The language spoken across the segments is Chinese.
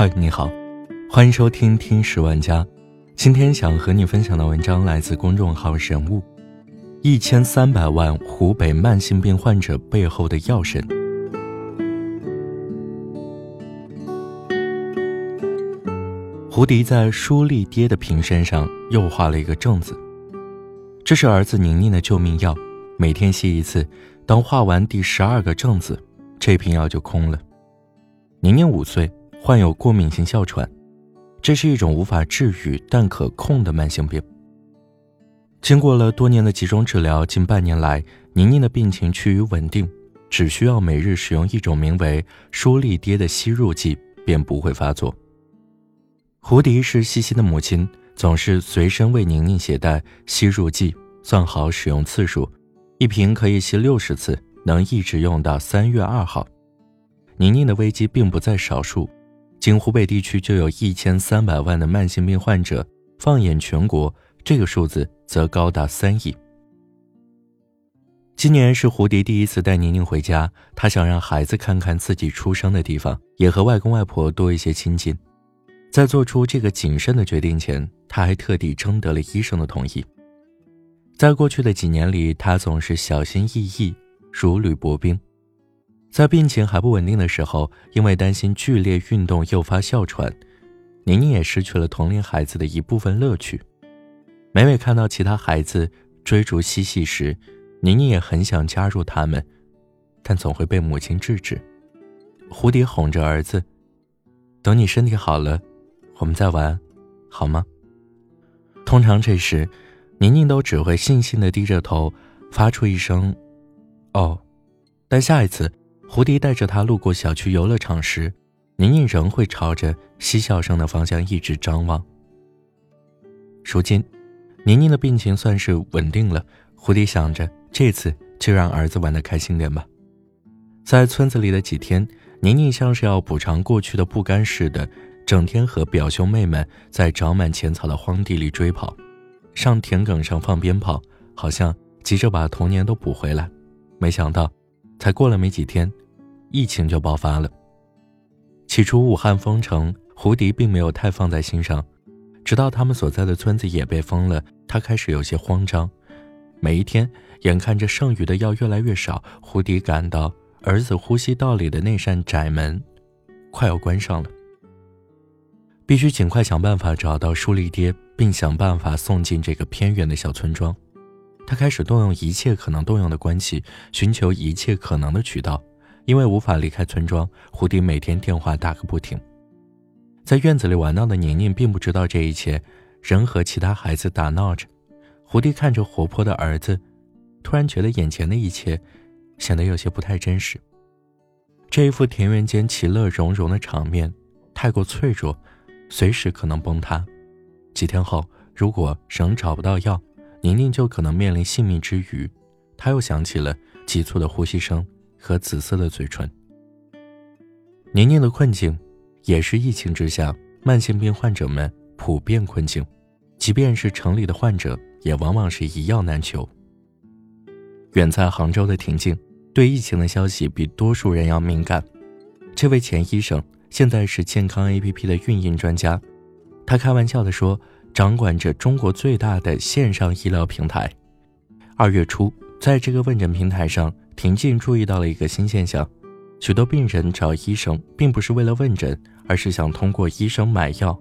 嗨，你好，欢迎收听《听十万家》。今天想和你分享的文章来自公众号“人物”，一千三百万湖北慢性病患者背后的药神。胡迪在舒立爹的瓶身上又画了一个正字，这是儿子宁宁的救命药，每天吸一次。当画完第十二个正字，这瓶药就空了。宁宁五岁。患有过敏性哮喘，这是一种无法治愈但可控的慢性病。经过了多年的集中治疗，近半年来，宁宁的病情趋于稳定，只需要每日使用一种名为舒利爹的吸入剂，便不会发作。胡迪是西西的母亲，总是随身为宁宁携带吸入剂，算好使用次数，一瓶可以吸六十次，能一直用到三月二号。宁宁的危机并不在少数。仅湖北地区就有一千三百万的慢性病患者，放眼全国，这个数字则高达三亿。今年是胡迪第一次带宁宁回家，他想让孩子看看自己出生的地方，也和外公外婆多一些亲近。在做出这个谨慎的决定前，他还特地征得了医生的同意。在过去的几年里，他总是小心翼翼，如履薄冰。在病情还不稳定的时候，因为担心剧烈运动诱发哮喘，宁宁也失去了同龄孩子的一部分乐趣。每每看到其他孩子追逐嬉戏时，宁宁也很想加入他们，但总会被母亲制止。蝴蝶哄着儿子：“等你身体好了，我们再玩，好吗？”通常这时，宁宁都只会悻悻地低着头，发出一声“哦”，但下一次。胡迪带着他路过小区游乐场时，宁宁仍会朝着嬉笑声的方向一直张望。如今，宁宁的病情算是稳定了，胡迪想着这次就让儿子玩得开心点吧。在村子里的几天，宁宁像是要补偿过去的不甘似的，整天和表兄妹们在长满浅草的荒地里追跑，上田埂上放鞭炮，好像急着把童年都补回来。没想到，才过了没几天。疫情就爆发了。起初，武汉封城，胡迪并没有太放在心上，直到他们所在的村子也被封了，他开始有些慌张。每一天，眼看着剩余的药越来越少，胡迪感到儿子呼吸道里的那扇窄门快要关上了。必须尽快想办法找到舒丽爹，并想办法送进这个偏远的小村庄。他开始动用一切可能动用的关系，寻求一切可能的渠道。因为无法离开村庄，胡迪每天电话打个不停。在院子里玩闹的宁宁并不知道这一切，仍和其他孩子打闹着。胡迪看着活泼的儿子，突然觉得眼前的一切显得有些不太真实。这一副田园间其乐融融的场面太过脆弱，随时可能崩塌。几天后，如果仍找不到药，宁宁就可能面临性命之余。他又想起了急促的呼吸声。和紫色的嘴唇。宁宁的困境，也是疫情之下慢性病患者们普遍困境，即便是城里的患者，也往往是一药难求。远在杭州的婷静，对疫情的消息比多数人要敏感。这位钱医生现在是健康 APP 的运营专家，他开玩笑地说，掌管着中国最大的线上医疗平台。二月初，在这个问诊平台上。婷静注意到了一个新现象：许多病人找医生，并不是为了问诊，而是想通过医生买药。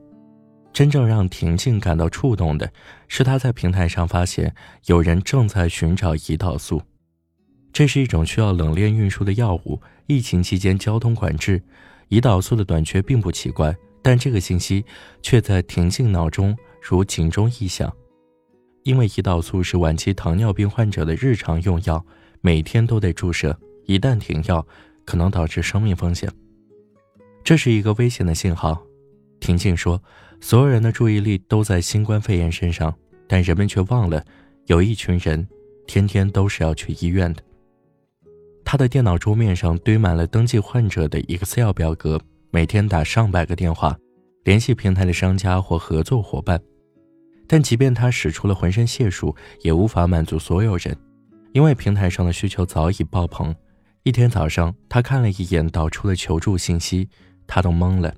真正让婷静感到触动的是，她在平台上发现有人正在寻找胰岛素。这是一种需要冷链运输的药物，疫情期间交通管制，胰岛素的短缺并不奇怪。但这个信息却在婷静脑中如警钟一响，因为胰岛素是晚期糖尿病患者的日常用药。每天都得注射，一旦停药，可能导致生命风险。这是一个危险的信号。婷静说：“所有人的注意力都在新冠肺炎身上，但人们却忘了，有一群人天天都是要去医院的。”他的电脑桌面上堆满了登记患者的 Excel 表格，每天打上百个电话，联系平台的商家或合作伙伴。但即便他使出了浑身解数，也无法满足所有人。因为平台上的需求早已爆棚，一天早上，他看了一眼导出的求助信息，他都懵了。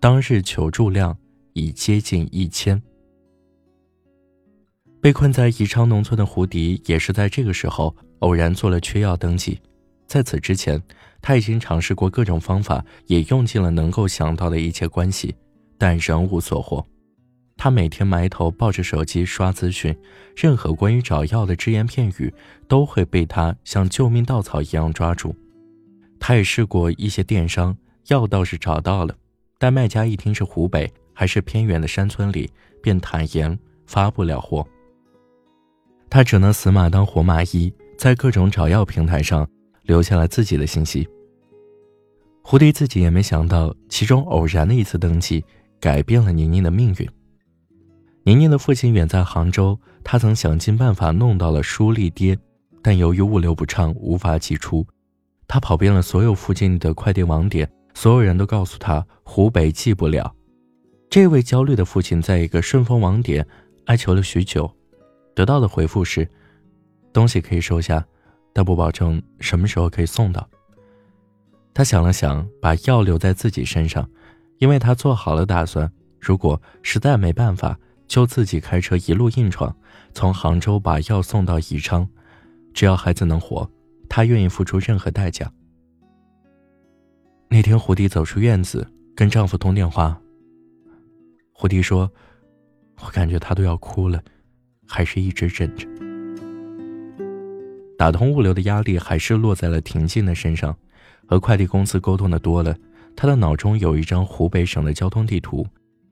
当日求助量已接近一千。被困在宜昌农村的胡迪也是在这个时候偶然做了缺药登记。在此之前，他已经尝试过各种方法，也用尽了能够想到的一切关系，但仍无所获。他每天埋头抱着手机刷资讯，任何关于找药的只言片语都会被他像救命稻草一样抓住。他也试过一些电商，药倒是找到了，但卖家一听是湖北，还是偏远的山村里，便坦言发不了货。他只能死马当活马医，在各种找药平台上留下了自己的信息。胡迪自己也没想到，其中偶然的一次登记改变了宁宁的命运。宁宁的父亲远在杭州，他曾想尽办法弄到了舒立爹，但由于物流不畅，无法寄出。他跑遍了所有附近的快递网点，所有人都告诉他湖北寄不了。这位焦虑的父亲在一个顺丰网点哀求了许久。得到的回复是：东西可以收下，但不保证什么时候可以送到。他想了想，把药留在自己身上，因为他做好了打算，如果实在没办法，就自己开车一路硬闯，从杭州把药送到宜昌。只要孩子能活，他愿意付出任何代价。那天，胡迪走出院子，跟丈夫通电话。胡迪说：“我感觉他都要哭了。”还是一直忍着。打通物流的压力还是落在了婷静的身上。和快递公司沟通的多了，他的脑中有一张湖北省的交通地图，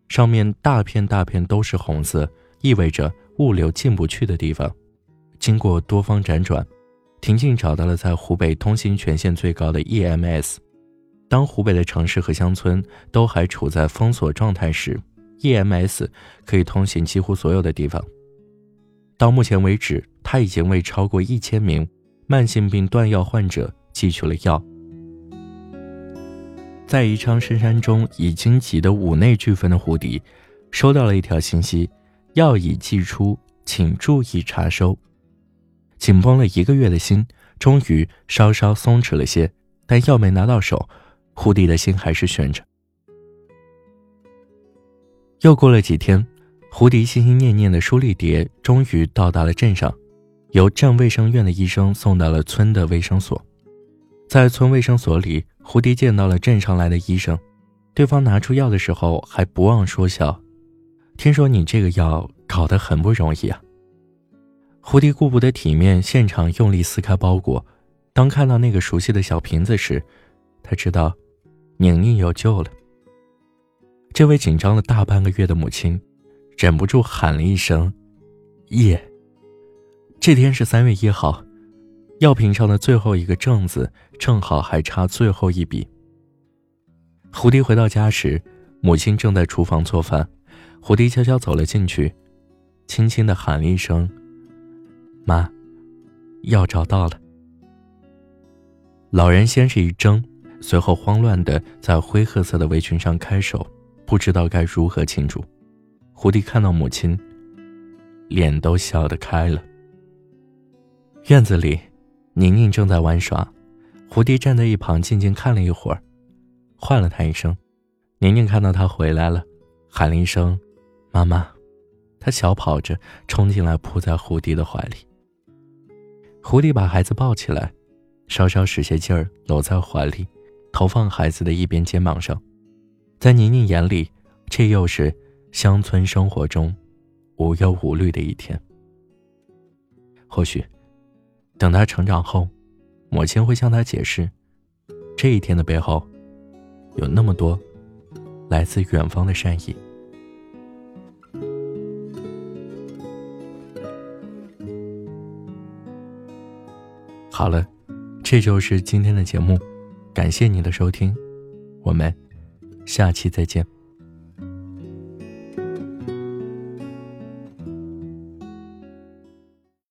上面大片大片都是红色，意味着物流进不去的地方。经过多方辗转，婷静找到了在湖北通行权限最高的 EMS。当湖北的城市和乡村都还处在封锁状态时，EMS 可以通行几乎所有的地方。到目前为止，他已经为超过一千名慢性病断药患者寄去了药。在宜昌深山中已经急得五内俱焚的胡迪，收到了一条信息：药已寄出，请注意查收。紧绷了一个月的心，终于稍稍松弛了些。但药没拿到手，胡迪的心还是悬着。又过了几天。胡迪心心念念的舒丽蝶终于到达了镇上，由镇卫生院的医生送到了村的卫生所。在村卫生所里，胡迪见到了镇上来的医生，对方拿出药的时候还不忘说笑：“听说你这个药搞得很不容易啊。”胡迪顾不得体面，现场用力撕开包裹。当看到那个熟悉的小瓶子时，他知道宁宁有救了。这位紧张了大半个月的母亲。忍不住喊了一声：“耶！”这天是三月一号，药瓶上的最后一个正字正好还差最后一笔。胡迪回到家时，母亲正在厨房做饭。胡迪悄悄走了进去，轻轻的喊了一声：“妈，药找到了。”老人先是一怔，随后慌乱的在灰褐色的围裙上开手，不知道该如何庆祝。胡迪看到母亲，脸都笑得开了。院子里，宁宁正在玩耍，胡迪站在一旁静静看了一会儿，唤了她一声。宁宁看到他回来了，喊了一声“妈妈”，她小跑着冲进来，扑在胡迪的怀里。胡迪把孩子抱起来，稍稍使些劲儿搂在怀里，头放孩子的一边肩膀上。在宁宁眼里，这又是。乡村生活中，无忧无虑的一天。或许，等他成长后，母亲会向他解释，这一天的背后，有那么多来自远方的善意。好了，这就是今天的节目，感谢你的收听，我们下期再见。